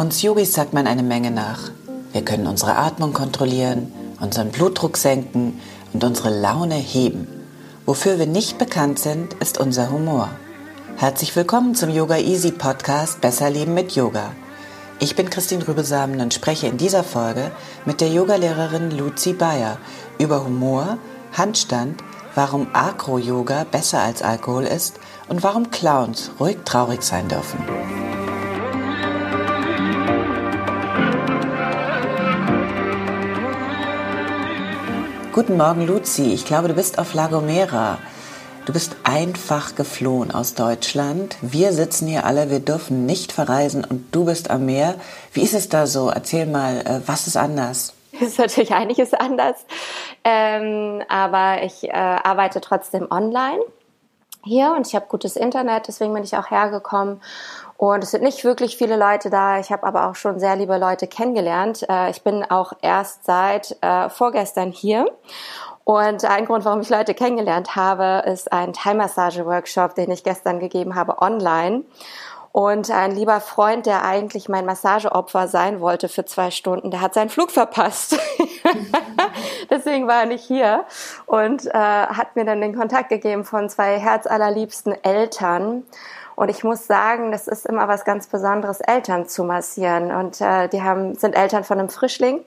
Uns Yogis sagt man eine Menge nach. Wir können unsere Atmung kontrollieren, unseren Blutdruck senken und unsere Laune heben. Wofür wir nicht bekannt sind, ist unser Humor. Herzlich willkommen zum Yoga Easy Podcast Besser Leben mit Yoga. Ich bin Christine Rübesamen und spreche in dieser Folge mit der Yogalehrerin Luzi Bayer über Humor, Handstand, warum Acro-Yoga besser als Alkohol ist und warum Clowns ruhig traurig sein dürfen. Guten Morgen, Luzi. Ich glaube, du bist auf La Gomera. Du bist einfach geflohen aus Deutschland. Wir sitzen hier alle, wir dürfen nicht verreisen und du bist am Meer. Wie ist es da so? Erzähl mal, äh, was ist anders? Es ist natürlich einiges anders, ähm, aber ich äh, arbeite trotzdem online hier und ich habe gutes Internet, deswegen bin ich auch hergekommen. Und es sind nicht wirklich viele Leute da. Ich habe aber auch schon sehr liebe Leute kennengelernt. Äh, ich bin auch erst seit äh, vorgestern hier. Und ein Grund, warum ich Leute kennengelernt habe, ist ein Thai-Massage-Workshop, den ich gestern gegeben habe online. Und ein lieber Freund, der eigentlich mein Massageopfer sein wollte für zwei Stunden, der hat seinen Flug verpasst. Deswegen war er nicht hier und äh, hat mir dann den Kontakt gegeben von zwei herzallerliebsten Eltern. Und ich muss sagen, das ist immer was ganz Besonderes, Eltern zu massieren. Und äh, die haben, sind Eltern von einem Frischling.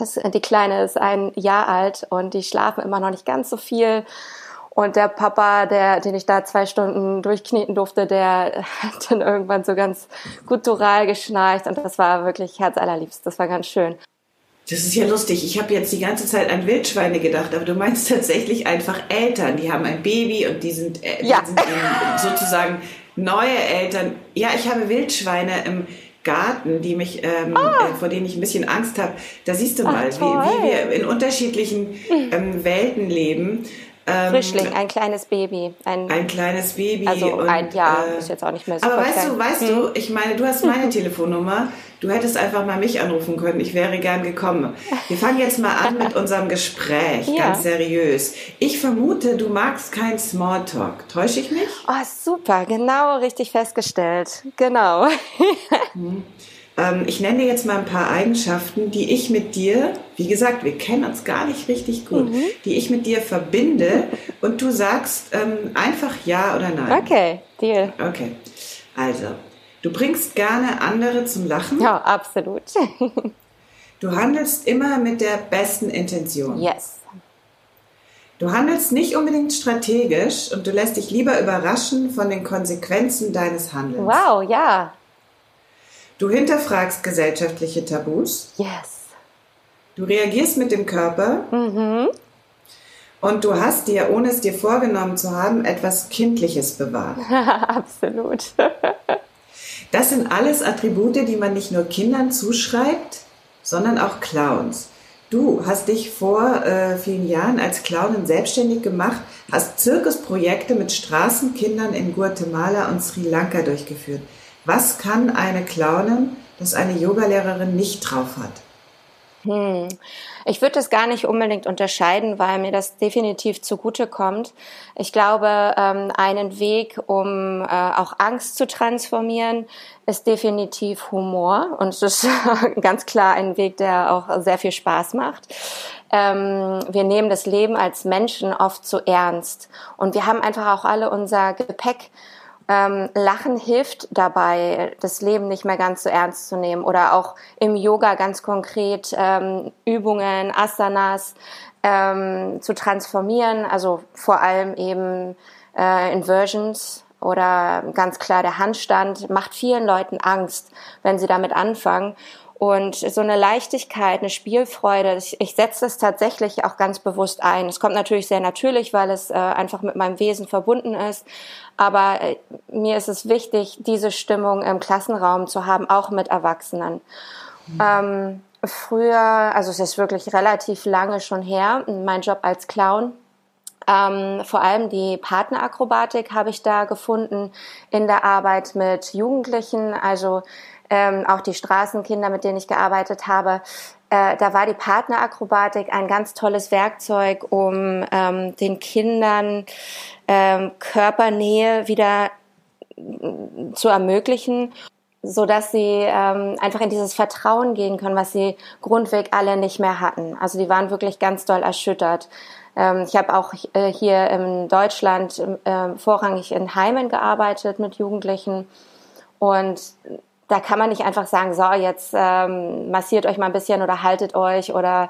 Das, die Kleine ist ein Jahr alt und die schlafen immer noch nicht ganz so viel. Und der Papa, der, den ich da zwei Stunden durchkneten durfte, der hat dann irgendwann so ganz guttural geschnarcht und das war wirklich herzallerliebst. Das war ganz schön. Das ist ja lustig. Ich habe jetzt die ganze Zeit an Wildschweine gedacht, aber du meinst tatsächlich einfach Eltern. Die haben ein Baby und die sind, äh, ja. die sind sozusagen neue Eltern. Ja, ich habe Wildschweine im Garten, die mich, ähm, ah. äh, vor denen ich ein bisschen Angst habe. Da siehst du mal, Ach, wie, wie, wir in unterschiedlichen ähm, Welten leben. Ähm, Frischling, ein kleines Baby. Ein, ein kleines Baby. Also und, ein Jahr äh, ist jetzt auch nicht mehr so. Aber weißt du, weißt hm. du, ich meine, du hast meine Telefonnummer. Du hättest einfach mal mich anrufen können. Ich wäre gern gekommen. Wir fangen jetzt mal an mit unserem Gespräch, ja. ganz seriös. Ich vermute, du magst kein Smalltalk. Täusche ich mich? Oh, super, genau richtig festgestellt. Genau. hm. Ähm, ich nenne dir jetzt mal ein paar Eigenschaften, die ich mit dir, wie gesagt, wir kennen uns gar nicht richtig gut, mhm. die ich mit dir verbinde und du sagst ähm, einfach ja oder nein. Okay, deal. Okay, also, du bringst gerne andere zum Lachen. Ja, absolut. du handelst immer mit der besten Intention. Yes. Du handelst nicht unbedingt strategisch und du lässt dich lieber überraschen von den Konsequenzen deines Handelns. Wow, ja, Du hinterfragst gesellschaftliche Tabus. Yes. Du reagierst mit dem Körper. Mhm. Und du hast dir, ohne es dir vorgenommen zu haben, etwas Kindliches bewahrt. Absolut. das sind alles Attribute, die man nicht nur Kindern zuschreibt, sondern auch Clowns. Du hast dich vor äh, vielen Jahren als Clownin selbstständig gemacht, hast Zirkusprojekte mit Straßenkindern in Guatemala und Sri Lanka durchgeführt. Was kann eine Clownin, das eine Yogalehrerin nicht drauf hat? Hm. Ich würde das gar nicht unbedingt unterscheiden, weil mir das definitiv zugute kommt. Ich glaube, ähm, einen Weg, um äh, auch Angst zu transformieren, ist definitiv Humor. Und es ist ganz klar ein Weg, der auch sehr viel Spaß macht. Ähm, wir nehmen das Leben als Menschen oft zu ernst. Und wir haben einfach auch alle unser Gepäck ähm, Lachen hilft dabei, das Leben nicht mehr ganz so ernst zu nehmen. Oder auch im Yoga ganz konkret ähm, Übungen, Asanas ähm, zu transformieren. Also vor allem eben äh, Inversions oder ganz klar der Handstand macht vielen Leuten Angst, wenn sie damit anfangen. Und so eine Leichtigkeit, eine Spielfreude, ich, ich setze das tatsächlich auch ganz bewusst ein. Es kommt natürlich sehr natürlich, weil es äh, einfach mit meinem Wesen verbunden ist. Aber äh, mir ist es wichtig, diese Stimmung im Klassenraum zu haben, auch mit Erwachsenen. Mhm. Ähm, früher, also es ist wirklich relativ lange schon her, mein Job als Clown. Ähm, vor allem die Partnerakrobatik habe ich da gefunden in der Arbeit mit Jugendlichen, also ähm, auch die Straßenkinder, mit denen ich gearbeitet habe, äh, da war die Partnerakrobatik ein ganz tolles Werkzeug, um ähm, den Kindern ähm, Körpernähe wieder mm, zu ermöglichen. so dass sie ähm, einfach in dieses Vertrauen gehen können, was sie grundweg alle nicht mehr hatten. Also die waren wirklich ganz doll erschüttert. Ähm, ich habe auch äh, hier in Deutschland äh, vorrangig in Heimen gearbeitet mit Jugendlichen und da kann man nicht einfach sagen, so jetzt ähm, massiert euch mal ein bisschen oder haltet euch oder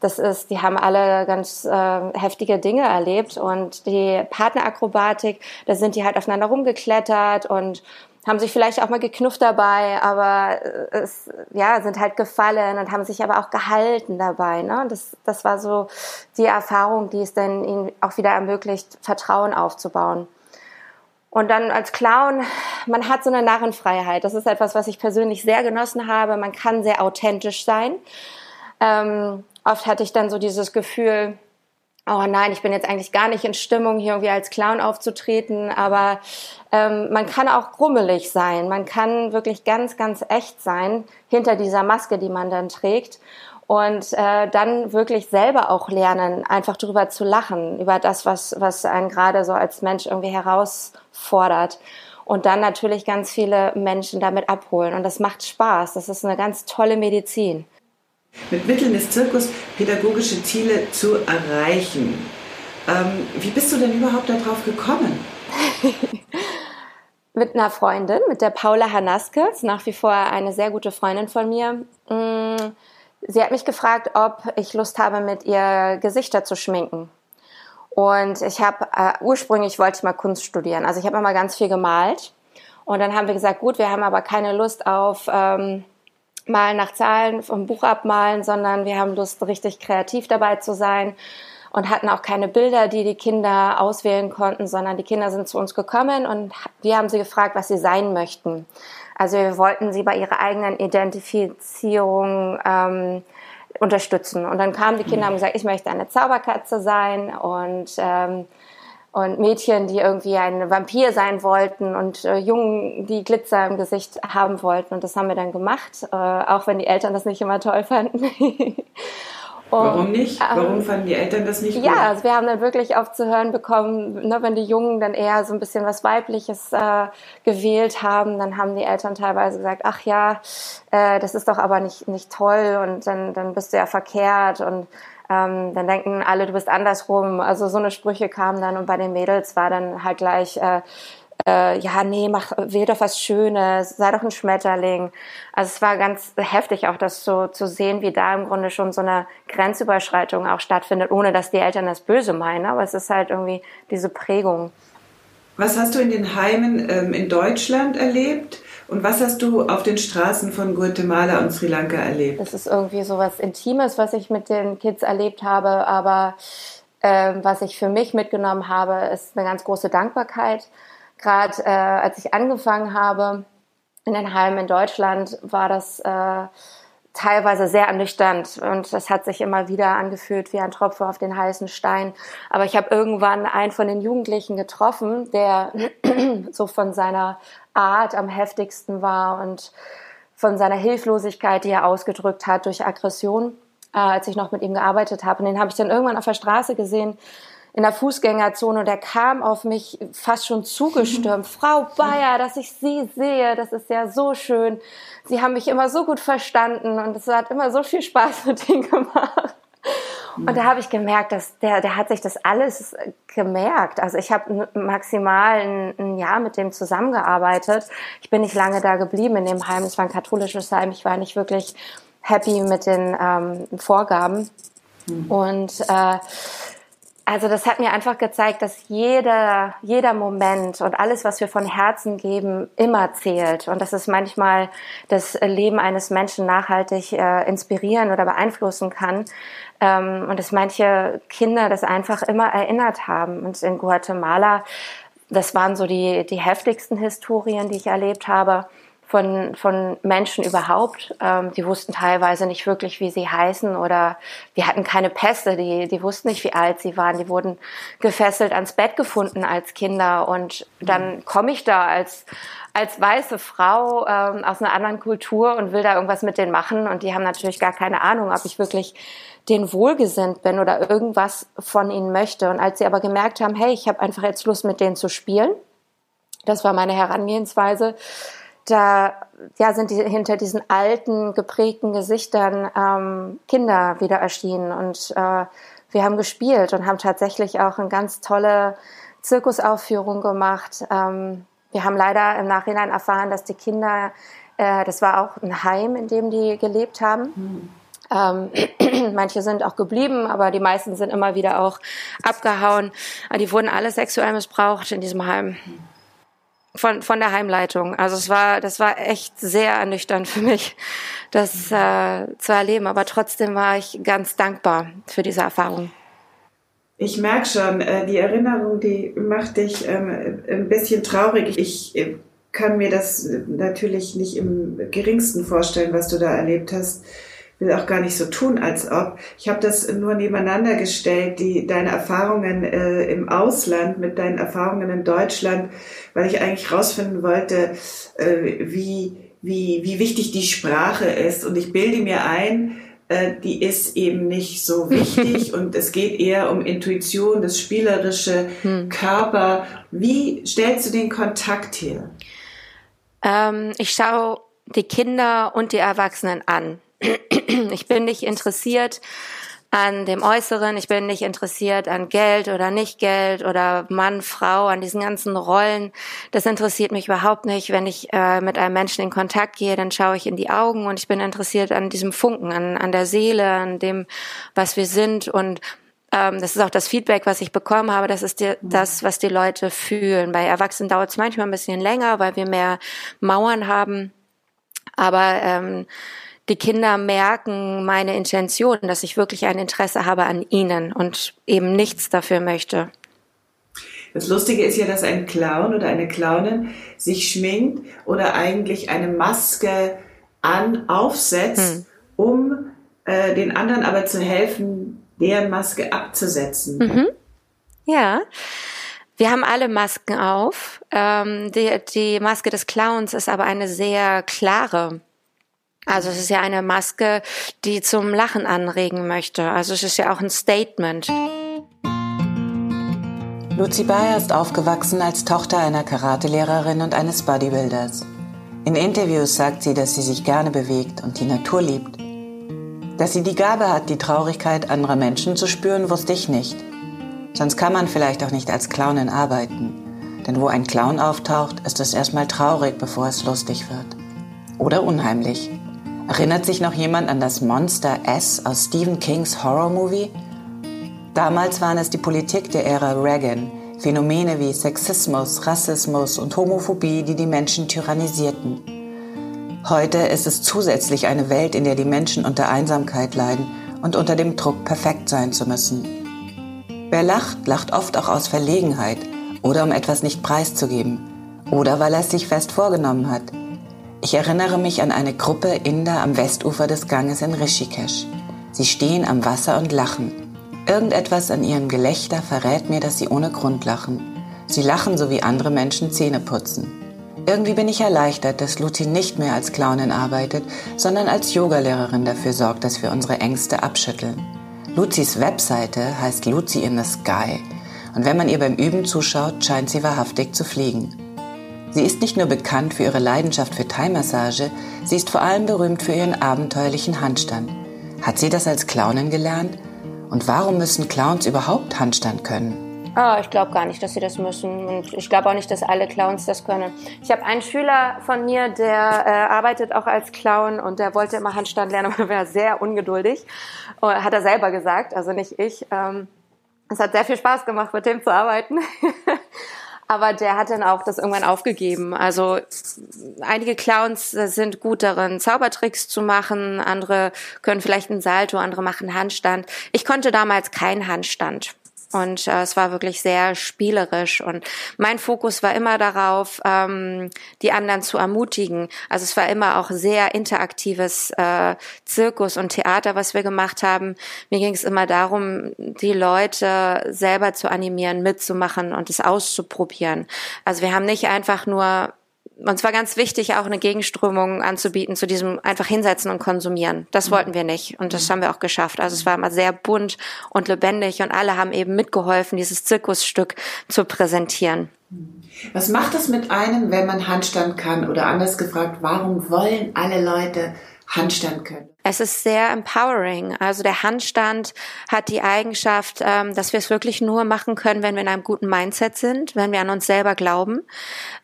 das ist, die haben alle ganz äh, heftige Dinge erlebt und die Partnerakrobatik, da sind die halt aufeinander rumgeklettert und haben sich vielleicht auch mal geknufft dabei, aber äh, es, ja, sind halt gefallen und haben sich aber auch gehalten dabei. Ne? Das, das war so die Erfahrung, die es dann ihnen auch wieder ermöglicht, Vertrauen aufzubauen. Und dann als Clown, man hat so eine Narrenfreiheit. Das ist etwas, was ich persönlich sehr genossen habe. Man kann sehr authentisch sein. Ähm, oft hatte ich dann so dieses Gefühl, oh nein, ich bin jetzt eigentlich gar nicht in Stimmung, hier irgendwie als Clown aufzutreten, aber ähm, man kann auch grummelig sein, man kann wirklich ganz, ganz echt sein hinter dieser Maske, die man dann trägt und äh, dann wirklich selber auch lernen, einfach drüber zu lachen, über das, was, was einen gerade so als Mensch irgendwie herausfordert und dann natürlich ganz viele Menschen damit abholen und das macht Spaß, das ist eine ganz tolle Medizin. Mit Mitteln des Zirkus pädagogische Ziele zu erreichen. Ähm, wie bist du denn überhaupt darauf gekommen? mit einer Freundin, mit der Paula Hanaske, ist nach wie vor eine sehr gute Freundin von mir. Mm, sie hat mich gefragt, ob ich Lust habe, mit ihr Gesichter zu schminken. Und ich habe äh, ursprünglich wollte ich mal Kunst studieren. Also ich habe immer ganz viel gemalt. Und dann haben wir gesagt, gut, wir haben aber keine Lust auf ähm, Malen nach Zahlen vom Buch abmalen, sondern wir haben Lust, richtig kreativ dabei zu sein und hatten auch keine Bilder, die die Kinder auswählen konnten, sondern die Kinder sind zu uns gekommen und wir haben sie gefragt, was sie sein möchten. Also wir wollten sie bei ihrer eigenen Identifizierung ähm, unterstützen. Und dann kamen die Kinder und haben gesagt, ich möchte eine Zauberkatze sein und ähm, und Mädchen, die irgendwie ein Vampir sein wollten und äh, Jungen, die Glitzer im Gesicht haben wollten. Und das haben wir dann gemacht, äh, auch wenn die Eltern das nicht immer toll fanden. Warum nicht? Warum ähm, fanden die Eltern das nicht gut? Ja, also wir haben dann wirklich oft zu hören bekommen, ne, wenn die Jungen dann eher so ein bisschen was Weibliches äh, gewählt haben, dann haben die Eltern teilweise gesagt, ach ja, äh, das ist doch aber nicht, nicht toll und dann, dann bist du ja verkehrt und ähm, dann denken alle, du bist andersrum. Also so eine Sprüche kamen dann und bei den Mädels war dann halt gleich, äh, äh, ja, nee, mach, wähl doch was Schönes, sei doch ein Schmetterling. Also es war ganz heftig auch das so zu sehen, wie da im Grunde schon so eine Grenzüberschreitung auch stattfindet, ohne dass die Eltern das Böse meinen, aber es ist halt irgendwie diese Prägung. Was hast du in den Heimen ähm, in Deutschland erlebt? Und was hast du auf den Straßen von Guatemala und Sri Lanka erlebt? Das ist irgendwie so was Intimes, was ich mit den Kids erlebt habe, aber äh, was ich für mich mitgenommen habe, ist eine ganz große Dankbarkeit. Gerade äh, als ich angefangen habe in den Heimen in Deutschland, war das äh, teilweise sehr ernüchternd und das hat sich immer wieder angefühlt wie ein Tropfen auf den heißen Stein. Aber ich habe irgendwann einen von den Jugendlichen getroffen, der so von seiner Art am heftigsten war und von seiner Hilflosigkeit, die er ausgedrückt hat durch Aggression, äh, als ich noch mit ihm gearbeitet habe. Und den habe ich dann irgendwann auf der Straße gesehen, in der Fußgängerzone und der kam auf mich fast schon zugestürmt. Frau Bayer, dass ich Sie sehe, das ist ja so schön. Sie haben mich immer so gut verstanden und es hat immer so viel Spaß mit Ihnen gemacht. Und da habe ich gemerkt, dass der, der hat sich das alles gemerkt. Also ich habe maximal ein, ein, Jahr mit dem zusammengearbeitet. Ich bin nicht lange da geblieben in dem Heim. Es war ein katholisches Heim. Ich war nicht wirklich happy mit den ähm, Vorgaben. Mhm. Und äh, also das hat mir einfach gezeigt, dass jeder, jeder Moment und alles, was wir von Herzen geben, immer zählt. Und dass es manchmal das Leben eines Menschen nachhaltig äh, inspirieren oder beeinflussen kann. Ähm, und dass manche Kinder das einfach immer erinnert haben. Und in Guatemala, das waren so die, die heftigsten Historien, die ich erlebt habe von, von Menschen überhaupt. Ähm, die wussten teilweise nicht wirklich, wie sie heißen oder wir hatten keine Pässe, die, die wussten nicht, wie alt sie waren. Die wurden gefesselt ans Bett gefunden als Kinder und dann komme ich da als, als weiße Frau ähm, aus einer anderen Kultur und will da irgendwas mit denen machen und die haben natürlich gar keine Ahnung, ob ich wirklich den wohlgesinnt bin oder irgendwas von ihnen möchte. Und als sie aber gemerkt haben, hey, ich habe einfach jetzt Lust mit denen zu spielen, das war meine Herangehensweise, da ja, sind die, hinter diesen alten, geprägten Gesichtern ähm, Kinder wieder erschienen. Und äh, wir haben gespielt und haben tatsächlich auch eine ganz tolle Zirkusaufführung gemacht. Ähm, wir haben leider im Nachhinein erfahren, dass die Kinder, äh, das war auch ein Heim, in dem die gelebt haben. Mhm. Ähm, manche sind auch geblieben, aber die meisten sind immer wieder auch abgehauen. Die wurden alle sexuell missbraucht in diesem Heim. Von, von der Heimleitung. Also es war, das war echt sehr ernüchternd für mich, das äh, zu erleben. Aber trotzdem war ich ganz dankbar für diese Erfahrung. Ich merke schon, äh, die Erinnerung, die macht dich ähm, ein bisschen traurig. Ich äh, kann mir das natürlich nicht im geringsten vorstellen, was du da erlebt hast will auch gar nicht so tun, als ob. Ich habe das nur nebeneinander gestellt, die, deine Erfahrungen äh, im Ausland mit deinen Erfahrungen in Deutschland, weil ich eigentlich rausfinden wollte, äh, wie, wie, wie wichtig die Sprache ist. Und ich bilde mir ein, äh, die ist eben nicht so wichtig und es geht eher um Intuition, das spielerische hm. Körper. Wie stellst du den Kontakt her? Ähm, ich schaue die Kinder und die Erwachsenen an. Ich bin nicht interessiert an dem Äußeren, ich bin nicht interessiert an Geld oder nicht Geld oder Mann, Frau, an diesen ganzen Rollen. Das interessiert mich überhaupt nicht. Wenn ich äh, mit einem Menschen in Kontakt gehe, dann schaue ich in die Augen und ich bin interessiert an diesem Funken, an, an der Seele, an dem, was wir sind und ähm, das ist auch das Feedback, was ich bekommen habe. Das ist die, das, was die Leute fühlen. Bei Erwachsenen dauert es manchmal ein bisschen länger, weil wir mehr Mauern haben. Aber ähm, die Kinder merken meine Intention, dass ich wirklich ein Interesse habe an ihnen und eben nichts dafür möchte. Das Lustige ist ja, dass ein Clown oder eine Clownin sich schminkt oder eigentlich eine Maske an aufsetzt, hm. um äh, den anderen aber zu helfen, deren Maske abzusetzen. Mhm. Ja. Wir haben alle Masken auf. Ähm, die, die Maske des Clowns ist aber eine sehr klare also es ist ja eine Maske, die zum Lachen anregen möchte. Also es ist ja auch ein Statement. Lucy Bayer ist aufgewachsen als Tochter einer Karatelehrerin und eines Bodybuilders. In Interviews sagt sie, dass sie sich gerne bewegt und die Natur liebt. Dass sie die Gabe hat, die Traurigkeit anderer Menschen zu spüren, wusste ich nicht. Sonst kann man vielleicht auch nicht als Clownin arbeiten. Denn wo ein Clown auftaucht, ist es erstmal traurig, bevor es lustig wird. Oder unheimlich. Erinnert sich noch jemand an das Monster S aus Stephen Kings Horror-Movie? Damals waren es die Politik der Ära Reagan, Phänomene wie Sexismus, Rassismus und Homophobie, die die Menschen tyrannisierten. Heute ist es zusätzlich eine Welt, in der die Menschen unter Einsamkeit leiden und unter dem Druck, perfekt sein zu müssen. Wer lacht, lacht oft auch aus Verlegenheit oder um etwas nicht preiszugeben oder weil er es sich fest vorgenommen hat – ich erinnere mich an eine Gruppe Inder am Westufer des Ganges in Rishikesh. Sie stehen am Wasser und lachen. Irgendetwas an ihrem Gelächter verrät mir, dass sie ohne Grund lachen. Sie lachen, so wie andere Menschen Zähne putzen. Irgendwie bin ich erleichtert, dass Luzi nicht mehr als Clownin arbeitet, sondern als Yogalehrerin dafür sorgt, dass wir unsere Ängste abschütteln. Luzis Webseite heißt Luzi in the Sky. Und wenn man ihr beim Üben zuschaut, scheint sie wahrhaftig zu fliegen. Sie ist nicht nur bekannt für ihre Leidenschaft für Thai-Massage, sie ist vor allem berühmt für ihren abenteuerlichen Handstand. Hat sie das als Clownin gelernt? Und warum müssen Clowns überhaupt Handstand können? Oh, ich glaube gar nicht, dass sie das müssen. Und ich glaube auch nicht, dass alle Clowns das können. Ich habe einen Schüler von mir, der äh, arbeitet auch als Clown und der wollte immer Handstand lernen, aber war sehr ungeduldig. Hat er selber gesagt, also nicht ich. Ähm, es hat sehr viel Spaß gemacht, mit dem zu arbeiten. aber der hat dann auch das irgendwann aufgegeben. Also einige Clowns sind gut darin, Zaubertricks zu machen, andere können vielleicht einen Salto, andere machen Handstand. Ich konnte damals keinen Handstand. Und äh, es war wirklich sehr spielerisch. Und mein Fokus war immer darauf, ähm, die anderen zu ermutigen. Also es war immer auch sehr interaktives äh, Zirkus und Theater, was wir gemacht haben. Mir ging es immer darum, die Leute selber zu animieren, mitzumachen und es auszuprobieren. Also wir haben nicht einfach nur uns war ganz wichtig, auch eine Gegenströmung anzubieten zu diesem einfach hinsetzen und konsumieren. Das mhm. wollten wir nicht und das mhm. haben wir auch geschafft. Also es war immer sehr bunt und lebendig und alle haben eben mitgeholfen, dieses Zirkusstück zu präsentieren. Was macht es mit einem, wenn man Handstand kann? Oder anders gefragt, warum wollen alle Leute Handstand können? Es ist sehr empowering. Also der Handstand hat die Eigenschaft, ähm, dass wir es wirklich nur machen können, wenn wir in einem guten Mindset sind, wenn wir an uns selber glauben.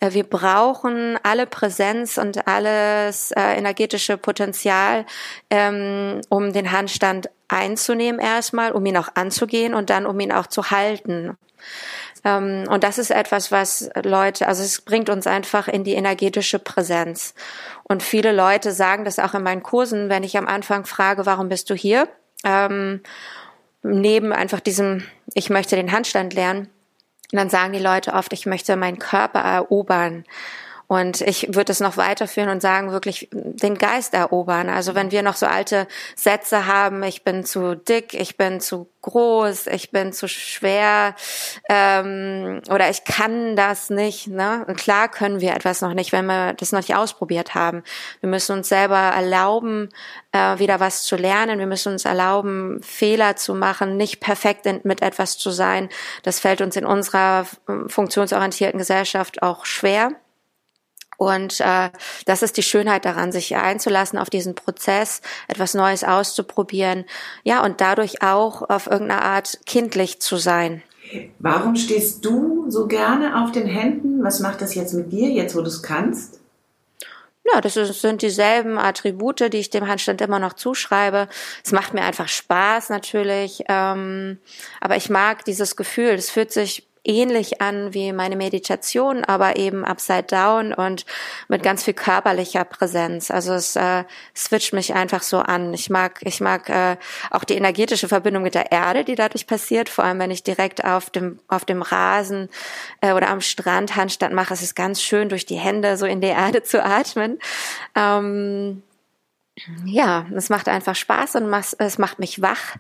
Äh, wir brauchen alle Präsenz und alles äh, energetische Potenzial, ähm, um den Handstand einzunehmen erstmal, um ihn auch anzugehen und dann um ihn auch zu halten. Ähm, und das ist etwas, was Leute, also es bringt uns einfach in die energetische Präsenz. Und viele Leute sagen das auch in meinen Kursen, wenn ich am Anfang frage, warum bist du hier? Ähm, neben einfach diesem, ich möchte den Handstand lernen, dann sagen die Leute oft, ich möchte meinen Körper erobern. Und ich würde es noch weiterführen und sagen, wirklich den Geist erobern. Also wenn wir noch so alte Sätze haben, ich bin zu dick, ich bin zu groß, ich bin zu schwer ähm, oder ich kann das nicht. Ne? Und klar können wir etwas noch nicht, wenn wir das noch nicht ausprobiert haben. Wir müssen uns selber erlauben, äh, wieder was zu lernen. Wir müssen uns erlauben, Fehler zu machen, nicht perfekt mit etwas zu sein. Das fällt uns in unserer äh, funktionsorientierten Gesellschaft auch schwer. Und äh, das ist die Schönheit daran, sich einzulassen auf diesen Prozess, etwas Neues auszuprobieren, ja, und dadurch auch auf irgendeine Art kindlich zu sein. Warum stehst du so gerne auf den Händen? Was macht das jetzt mit dir, jetzt wo du es kannst? Ja, das sind dieselben Attribute, die ich dem Handstand immer noch zuschreibe. Es macht mir einfach Spaß natürlich, ähm, aber ich mag dieses Gefühl. Es fühlt sich ähnlich an wie meine Meditation, aber eben upside down und mit ganz viel körperlicher Präsenz. Also es äh, switcht mich einfach so an. Ich mag, ich mag äh, auch die energetische Verbindung mit der Erde, die dadurch passiert. Vor allem, wenn ich direkt auf dem auf dem Rasen äh, oder am Strand Handstand mache, es ist ganz schön, durch die Hände so in die Erde zu atmen. Ähm, ja, es macht einfach Spaß und es macht mich wach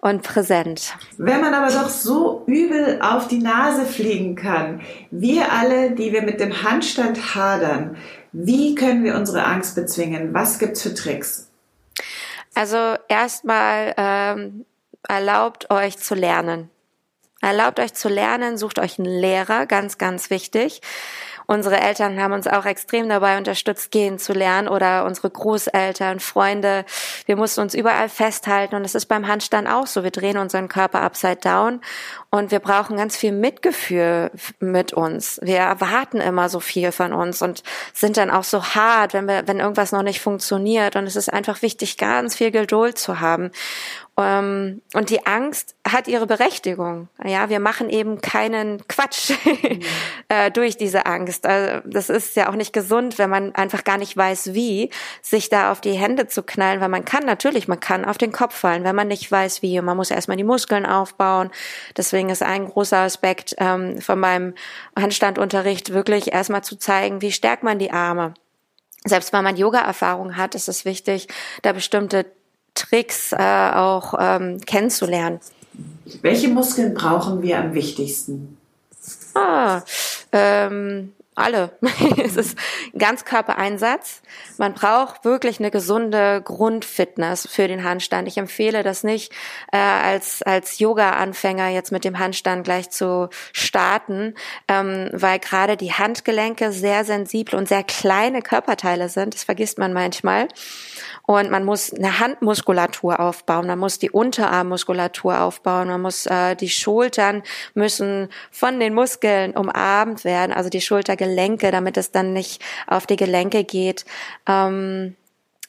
und präsent. Wenn man aber doch so übel auf die Nase fliegen kann, wir alle, die wir mit dem Handstand hadern, wie können wir unsere Angst bezwingen? Was gibt's für Tricks? Also erstmal ähm, erlaubt euch zu lernen. Erlaubt euch zu lernen, sucht euch einen Lehrer, ganz, ganz wichtig. Unsere Eltern haben uns auch extrem dabei unterstützt, gehen zu lernen oder unsere Großeltern, Freunde. Wir mussten uns überall festhalten und es ist beim Handstand auch so. Wir drehen unseren Körper upside down und wir brauchen ganz viel Mitgefühl mit uns. Wir erwarten immer so viel von uns und sind dann auch so hart, wenn wir, wenn irgendwas noch nicht funktioniert. Und es ist einfach wichtig, ganz viel Geduld zu haben. Ähm, und die Angst hat ihre Berechtigung. Ja, wir machen eben keinen Quatsch mhm. Äh, durch diese Angst. Also das ist ja auch nicht gesund, wenn man einfach gar nicht weiß, wie, sich da auf die Hände zu knallen, weil man kann natürlich, man kann auf den Kopf fallen, wenn man nicht weiß, wie. Und man muss erstmal die Muskeln aufbauen. Deswegen ist ein großer Aspekt ähm, von meinem Handstandunterricht wirklich erstmal zu zeigen, wie stärkt man die Arme selbst wenn man Yoga-Erfahrung hat, ist es wichtig, da bestimmte Tricks äh, auch ähm, kennenzulernen. Welche Muskeln brauchen wir am wichtigsten? Ah, ähm, alle. es ist Ganzkörpereinsatz. Man braucht wirklich eine gesunde Grundfitness für den Handstand. Ich empfehle das nicht äh, als als Yoga-Anfänger jetzt mit dem Handstand gleich zu starten, ähm, weil gerade die Handgelenke sehr sensibel und sehr kleine Körperteile sind. Das vergisst man manchmal. Und man muss eine Handmuskulatur aufbauen, man muss die Unterarmmuskulatur aufbauen, man muss äh, die Schultern müssen von den Muskeln umarmt werden, also die Schultergelenke, damit es dann nicht auf die Gelenke geht. Ähm,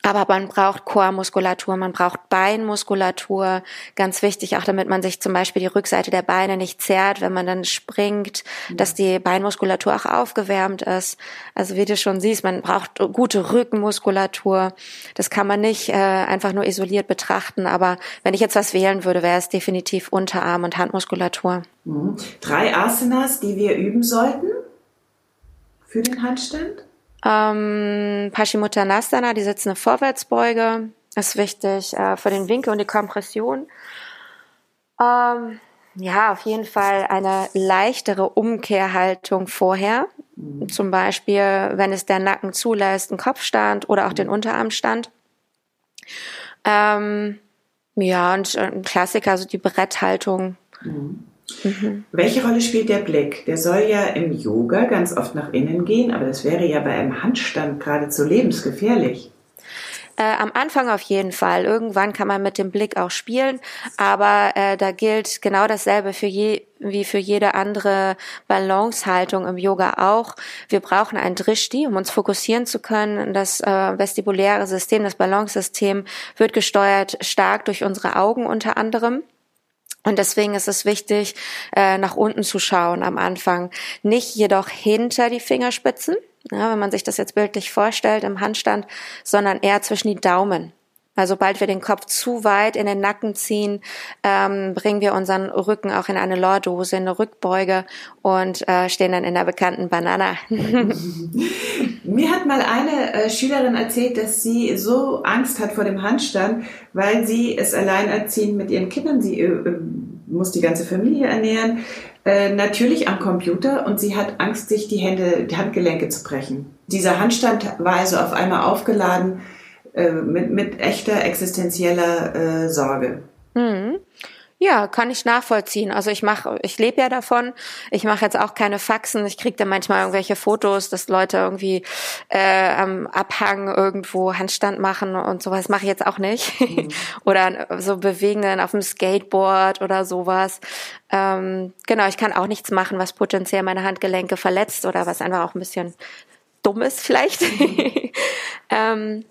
aber man braucht Chormuskulatur, man braucht Beinmuskulatur, ganz wichtig, auch damit man sich zum Beispiel die Rückseite der Beine nicht zerrt, wenn man dann springt, dass die Beinmuskulatur auch aufgewärmt ist. Also wie du schon siehst, man braucht gute Rückenmuskulatur. Das kann man nicht äh, einfach nur isoliert betrachten, aber wenn ich jetzt was wählen würde, wäre es definitiv Unterarm- und Handmuskulatur. Mhm. Drei Asanas, die wir üben sollten für den Handstand? Ähm, Paschimottanasana, die sitzende Vorwärtsbeuge, ist wichtig äh, für den Winkel und die Kompression. Ähm, ja, auf jeden Fall eine leichtere Umkehrhaltung vorher. Mhm. Zum Beispiel, wenn es der Nacken zulässt, ein Kopfstand oder auch den Unterarmstand. Ähm, ja, und äh, ein Klassiker, also die Bretthaltung. Mhm. Mhm. Welche Rolle spielt der Blick? Der soll ja im Yoga ganz oft nach innen gehen, aber das wäre ja bei einem Handstand geradezu lebensgefährlich. Äh, am Anfang auf jeden Fall. Irgendwann kann man mit dem Blick auch spielen, aber äh, da gilt genau dasselbe für je, wie für jede andere Balancehaltung im Yoga auch. Wir brauchen ein Drishti, um uns fokussieren zu können. Das äh, vestibuläre System, das Balance-System wird gesteuert stark durch unsere Augen unter anderem. Und deswegen ist es wichtig, äh, nach unten zu schauen am Anfang. Nicht jedoch hinter die Fingerspitzen, wenn man sich das jetzt bildlich vorstellt im Handstand, sondern eher zwischen die Daumen. Also sobald wir den Kopf zu weit in den Nacken ziehen, ähm, bringen wir unseren Rücken auch in eine Lordose, in eine Rückbeuge und äh, stehen dann in der bekannten Banana. Mir hat mal eine äh, Schülerin erzählt, dass sie so Angst hat vor dem Handstand, weil sie es alleinerziehend mit ihren Kindern, sie äh, muss die ganze Familie ernähren, äh, natürlich am Computer und sie hat Angst, sich die Hände, die Handgelenke zu brechen. Dieser Handstand war also auf einmal aufgeladen äh, mit, mit echter existenzieller äh, Sorge. Mhm. Ja, kann ich nachvollziehen. Also ich mache, ich lebe ja davon. Ich mache jetzt auch keine Faxen. Ich kriege dann manchmal irgendwelche Fotos, dass Leute irgendwie äh, am Abhang irgendwo Handstand machen und sowas mache ich jetzt auch nicht. Mhm. oder so bewegen dann auf dem Skateboard oder sowas. Ähm, genau, ich kann auch nichts machen, was potenziell meine Handgelenke verletzt oder was einfach auch ein bisschen dumm ist vielleicht. ähm,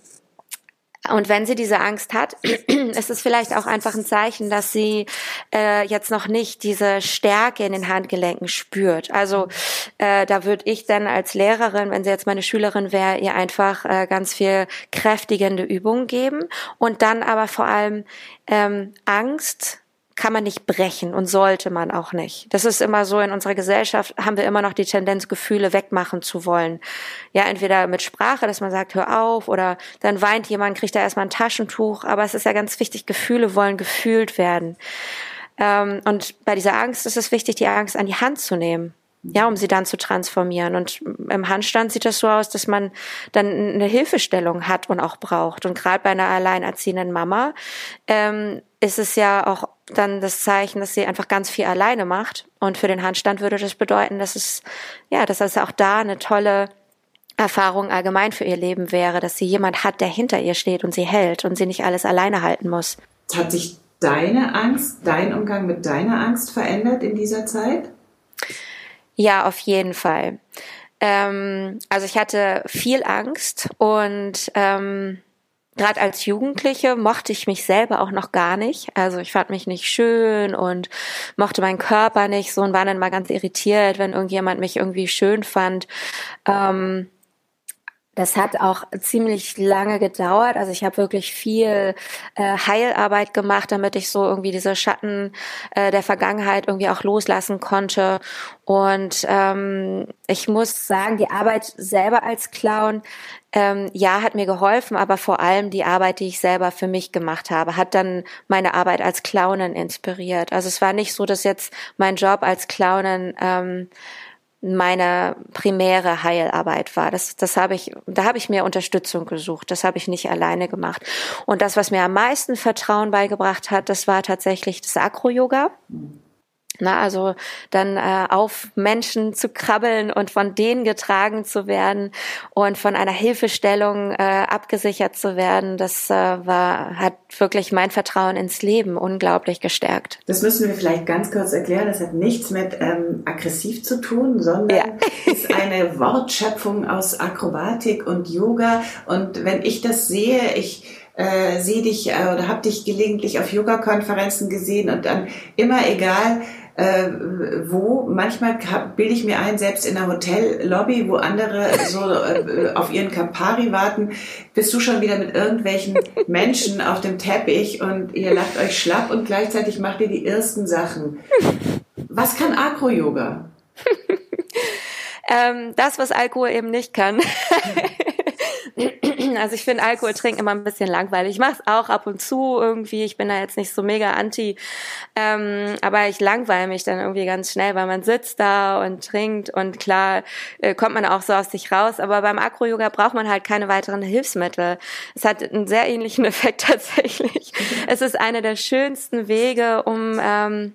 und wenn sie diese Angst hat, ist es vielleicht auch einfach ein Zeichen, dass sie äh, jetzt noch nicht diese Stärke in den Handgelenken spürt. Also äh, da würde ich dann als Lehrerin, wenn sie jetzt meine Schülerin wäre, ihr einfach äh, ganz viel kräftigende Übungen geben und dann aber vor allem ähm, Angst kann man nicht brechen und sollte man auch nicht. Das ist immer so in unserer Gesellschaft haben wir immer noch die Tendenz Gefühle wegmachen zu wollen. Ja, entweder mit Sprache, dass man sagt, hör auf oder dann weint jemand, kriegt da erstmal ein Taschentuch, aber es ist ja ganz wichtig, Gefühle wollen gefühlt werden. Ähm, und bei dieser Angst ist es wichtig, die Angst an die Hand zu nehmen ja, um sie dann zu transformieren. Und im Handstand sieht das so aus, dass man dann eine Hilfestellung hat und auch braucht. Und gerade bei einer alleinerziehenden Mama ähm, ist es ja auch dann das Zeichen, dass sie einfach ganz viel alleine macht. Und für den Handstand würde das bedeuten, dass es, ja, dass es auch da eine tolle Erfahrung allgemein für ihr Leben wäre, dass sie jemand hat, der hinter ihr steht und sie hält und sie nicht alles alleine halten muss. Hat sich deine Angst, dein Umgang mit deiner Angst verändert in dieser Zeit? Ja, auf jeden Fall. Ähm, also ich hatte viel Angst und ähm, gerade als Jugendliche mochte ich mich selber auch noch gar nicht. Also ich fand mich nicht schön und mochte meinen Körper nicht so und war dann mal ganz irritiert, wenn irgendjemand mich irgendwie schön fand. Ähm, das hat auch ziemlich lange gedauert. Also ich habe wirklich viel äh, Heilarbeit gemacht, damit ich so irgendwie diese Schatten äh, der Vergangenheit irgendwie auch loslassen konnte. Und ähm, ich muss sagen, die Arbeit selber als Clown, ähm, ja, hat mir geholfen, aber vor allem die Arbeit, die ich selber für mich gemacht habe, hat dann meine Arbeit als Clownin inspiriert. Also es war nicht so, dass jetzt mein Job als Clownin ähm, meine primäre Heilarbeit war. Das, das habe ich, da habe ich mir Unterstützung gesucht. Das habe ich nicht alleine gemacht. Und das, was mir am meisten Vertrauen beigebracht hat, das war tatsächlich das Akro-Yoga. Na, also dann äh, auf Menschen zu krabbeln und von denen getragen zu werden und von einer Hilfestellung äh, abgesichert zu werden, das äh, war, hat wirklich mein Vertrauen ins Leben unglaublich gestärkt. Das müssen wir vielleicht ganz kurz erklären. Das hat nichts mit ähm, aggressiv zu tun, sondern ja. ist eine Wortschöpfung aus Akrobatik und Yoga. Und wenn ich das sehe, ich äh, sehe dich äh, oder habe dich gelegentlich auf Yoga-Konferenzen gesehen und dann immer egal, äh, wo manchmal bilde ich mir ein, selbst in der Hotellobby, wo andere so äh, auf ihren Campari warten, bist du schon wieder mit irgendwelchen Menschen auf dem Teppich und ihr lacht euch schlapp und gleichzeitig macht ihr die ersten Sachen. Was kann Acro-Yoga? ähm, das, was Alkohol eben nicht kann. Also ich finde Alkohol trinken immer ein bisschen langweilig. Ich mache es auch ab und zu irgendwie. Ich bin da jetzt nicht so mega anti. Ähm, aber ich langweile mich dann irgendwie ganz schnell, weil man sitzt da und trinkt und klar äh, kommt man auch so aus sich raus. Aber beim Acro-Yoga braucht man halt keine weiteren Hilfsmittel. Es hat einen sehr ähnlichen Effekt tatsächlich. Es ist einer der schönsten Wege, um ähm,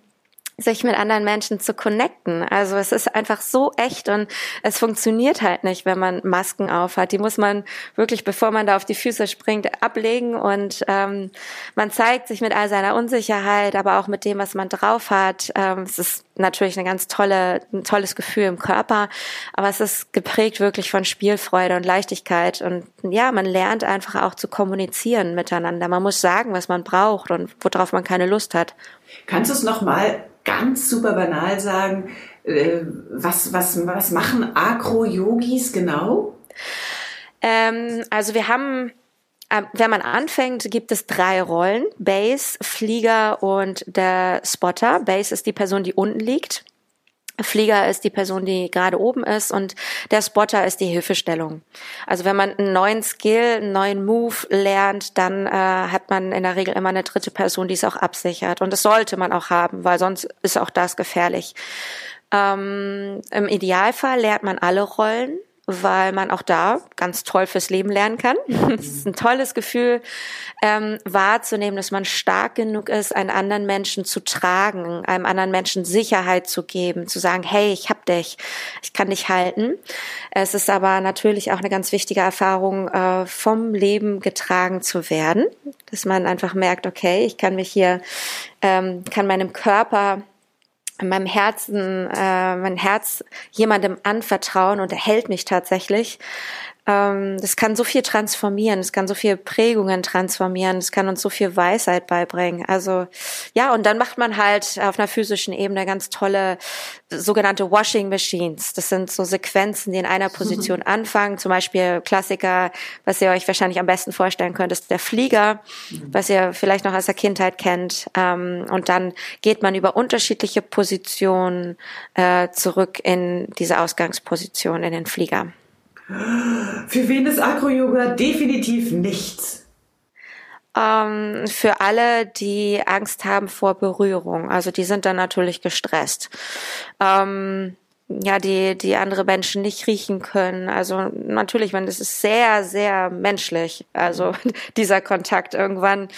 sich mit anderen Menschen zu connecten. Also es ist einfach so echt und es funktioniert halt nicht, wenn man Masken aufhat. Die muss man wirklich, bevor man da auf die Füße springt, ablegen und ähm, man zeigt sich mit all seiner Unsicherheit, aber auch mit dem, was man drauf hat. Ähm, es ist natürlich eine ganz tolle, ein tolles Gefühl im Körper, aber es ist geprägt wirklich von Spielfreude und Leichtigkeit und ja, man lernt einfach auch zu kommunizieren miteinander. Man muss sagen, was man braucht und worauf man keine Lust hat. Kannst du es noch mal ganz super banal sagen, äh, was, was, was machen Agro-Yogis genau? Ähm, also wir haben ähm, wenn man anfängt, gibt es drei Rollen. Base, Flieger und der Spotter. Base ist die Person, die unten liegt. Flieger ist die Person, die gerade oben ist und der Spotter ist die Hilfestellung. Also wenn man einen neuen Skill, einen neuen Move lernt, dann äh, hat man in der Regel immer eine dritte Person, die es auch absichert. Und das sollte man auch haben, weil sonst ist auch das gefährlich. Ähm, Im Idealfall lernt man alle Rollen weil man auch da ganz toll fürs Leben lernen kann. Es ist ein tolles Gefühl, ähm, wahrzunehmen, dass man stark genug ist, einen anderen Menschen zu tragen, einem anderen Menschen Sicherheit zu geben, zu sagen, hey, ich hab dich, ich kann dich halten. Es ist aber natürlich auch eine ganz wichtige Erfahrung, äh, vom Leben getragen zu werden, dass man einfach merkt, okay, ich kann mich hier, ähm, kann meinem Körper meinem Herzen, äh, mein Herz jemandem anvertrauen und er hält mich tatsächlich. Ähm, das kann so viel transformieren, es kann so viel Prägungen transformieren, es kann uns so viel Weisheit beibringen. Also ja, und dann macht man halt auf einer physischen Ebene ganz tolle sogenannte Washing Machines. Das sind so Sequenzen, die in einer Position mhm. anfangen. Zum Beispiel Klassiker, was ihr euch wahrscheinlich am besten vorstellen könnt, ist der Flieger, mhm. was ihr vielleicht noch aus der Kindheit kennt. Ähm, und dann geht man über unterschiedliche Positionen äh, zurück in diese Ausgangsposition in den Flieger. Für wen ist Acro-Yoga definitiv nichts? Ähm, für alle, die Angst haben vor Berührung. Also die sind dann natürlich gestresst. Ähm, ja, die, die andere Menschen nicht riechen können. Also natürlich, man, das ist sehr, sehr menschlich. Also dieser Kontakt irgendwann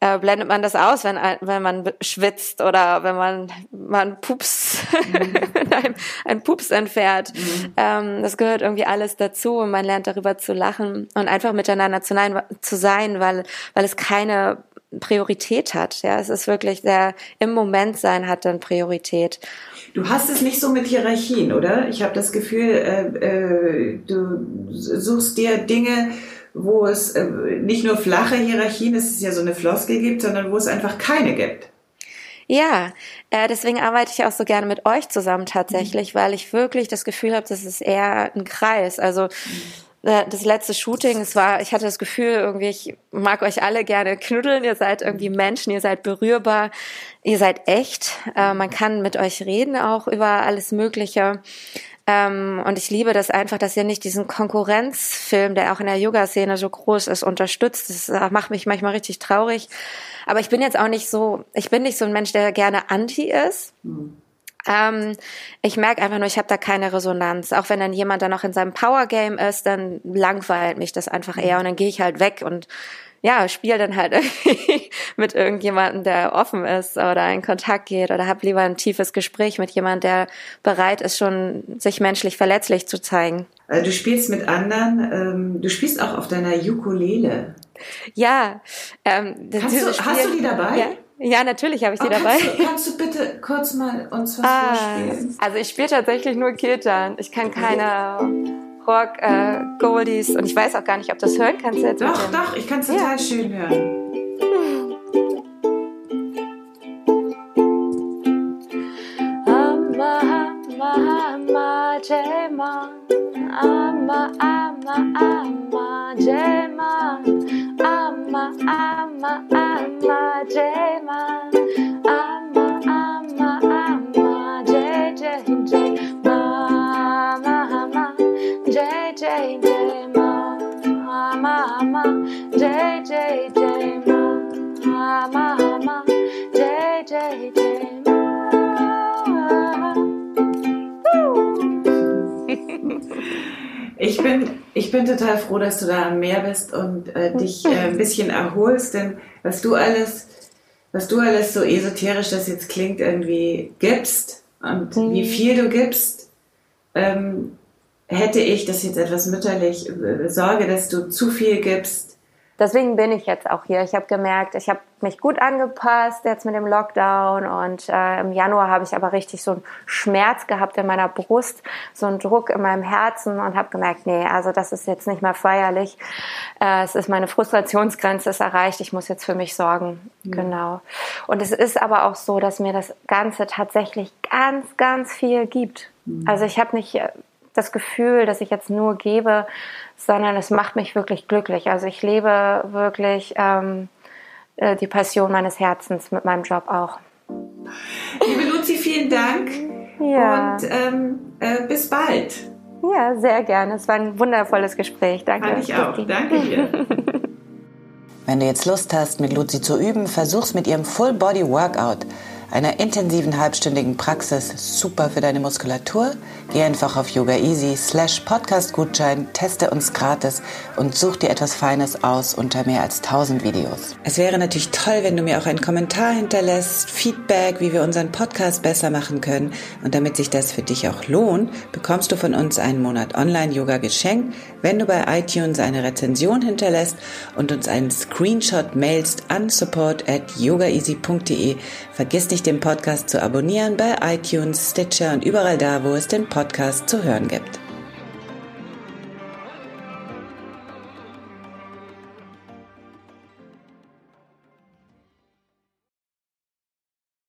äh, blendet man das aus, wenn, wenn man schwitzt oder wenn man, man Pups, mhm. ein, ein Pups entfährt. Mhm. Ähm, das gehört irgendwie alles dazu und man lernt darüber zu lachen und einfach miteinander zu, nein, zu sein, weil, weil es keine Priorität hat. Ja, es ist wirklich der im Moment sein hat dann Priorität. Du hast es nicht so mit Hierarchien, oder? Ich habe das Gefühl, äh, äh, du suchst dir Dinge wo es äh, nicht nur flache Hierarchien, es ist ja so eine Floskel gibt, sondern wo es einfach keine gibt. Ja, äh, deswegen arbeite ich auch so gerne mit euch zusammen tatsächlich, mhm. weil ich wirklich das Gefühl habe, das ist eher ein Kreis. Also äh, das letzte Shooting, es war, ich hatte das Gefühl, irgendwie, ich mag euch alle gerne knuddeln, ihr seid irgendwie Menschen, ihr seid berührbar, ihr seid echt, äh, man kann mit euch reden auch über alles Mögliche. Ähm, und ich liebe das einfach, dass ihr nicht diesen Konkurrenzfilm, der auch in der Yoga-Szene so groß ist, unterstützt. Das äh, macht mich manchmal richtig traurig. Aber ich bin jetzt auch nicht so, ich bin nicht so ein Mensch, der gerne anti ist. Mhm. Ähm, ich merke einfach nur, ich habe da keine Resonanz. Auch wenn dann jemand da noch in seinem Power Game ist, dann langweilt mich das einfach eher und dann gehe ich halt weg und ja, spiel dann halt irgendwie mit irgendjemandem, der offen ist oder in Kontakt geht oder hab lieber ein tiefes Gespräch mit jemandem, der bereit ist, schon sich menschlich verletzlich zu zeigen. Also du spielst mit anderen, ähm, du spielst auch auf deiner Ukulele. Ja. Ähm, hast, du, Spiel, hast du die dabei? Ja. Ja, natürlich habe ich die oh, dabei. Kannst du, kannst du bitte kurz mal uns was ah, vorspielen? Also ich spiele tatsächlich nur Kirtan. Ich kann keine Rock, äh, Goldies und ich weiß auch gar nicht, ob das hören kannst jetzt. Doch, doch, ich kann es total ja. schön hören. Amma, amma, amma, Jema. J, J, J, Mama, Mama, J, J, J, Mama. Ich bin, ich bin total froh, dass du da am Meer bist und äh, dich äh, ein bisschen erholst, denn was du alles, was du alles so esoterisch das jetzt klingt, irgendwie gibst und mhm. wie viel du gibst, ähm, hätte ich das jetzt etwas mütterlich, äh, Sorge, dass du zu viel gibst, Deswegen bin ich jetzt auch hier. Ich habe gemerkt, ich habe mich gut angepasst jetzt mit dem Lockdown und äh, im Januar habe ich aber richtig so einen Schmerz gehabt in meiner Brust, so einen Druck in meinem Herzen und habe gemerkt, nee, also das ist jetzt nicht mehr feierlich. Äh, es ist meine Frustrationsgrenze ist erreicht. Ich muss jetzt für mich sorgen. Mhm. Genau. Und es ist aber auch so, dass mir das Ganze tatsächlich ganz, ganz viel gibt. Mhm. Also ich habe nicht das Gefühl, dass ich jetzt nur gebe, sondern es macht mich wirklich glücklich. Also ich lebe wirklich ähm, äh, die Passion meines Herzens mit meinem Job auch. Liebe Luzi, vielen Dank ja. und ähm, äh, bis bald. Ja, sehr gerne. Es war ein wundervolles Gespräch. Danke. Fand ich auch. Danke dir. Wenn du jetzt Lust hast, mit Luzi zu üben, versuch's mit ihrem Full Body Workout einer intensiven halbstündigen Praxis super für deine Muskulatur? Geh einfach auf Yoga Easy slash Podcast Gutschein, teste uns gratis und such dir etwas Feines aus unter mehr als 1000 Videos. Es wäre natürlich toll, wenn du mir auch einen Kommentar hinterlässt, Feedback, wie wir unseren Podcast besser machen können. Und damit sich das für dich auch lohnt, bekommst du von uns einen Monat Online-Yoga geschenkt, wenn du bei iTunes eine Rezension hinterlässt und uns einen Screenshot mailst an support at yogaeasy.de. Vergiss nicht, den Podcast zu abonnieren bei iTunes, Stitcher und überall da, wo es den Podcast zu hören gibt.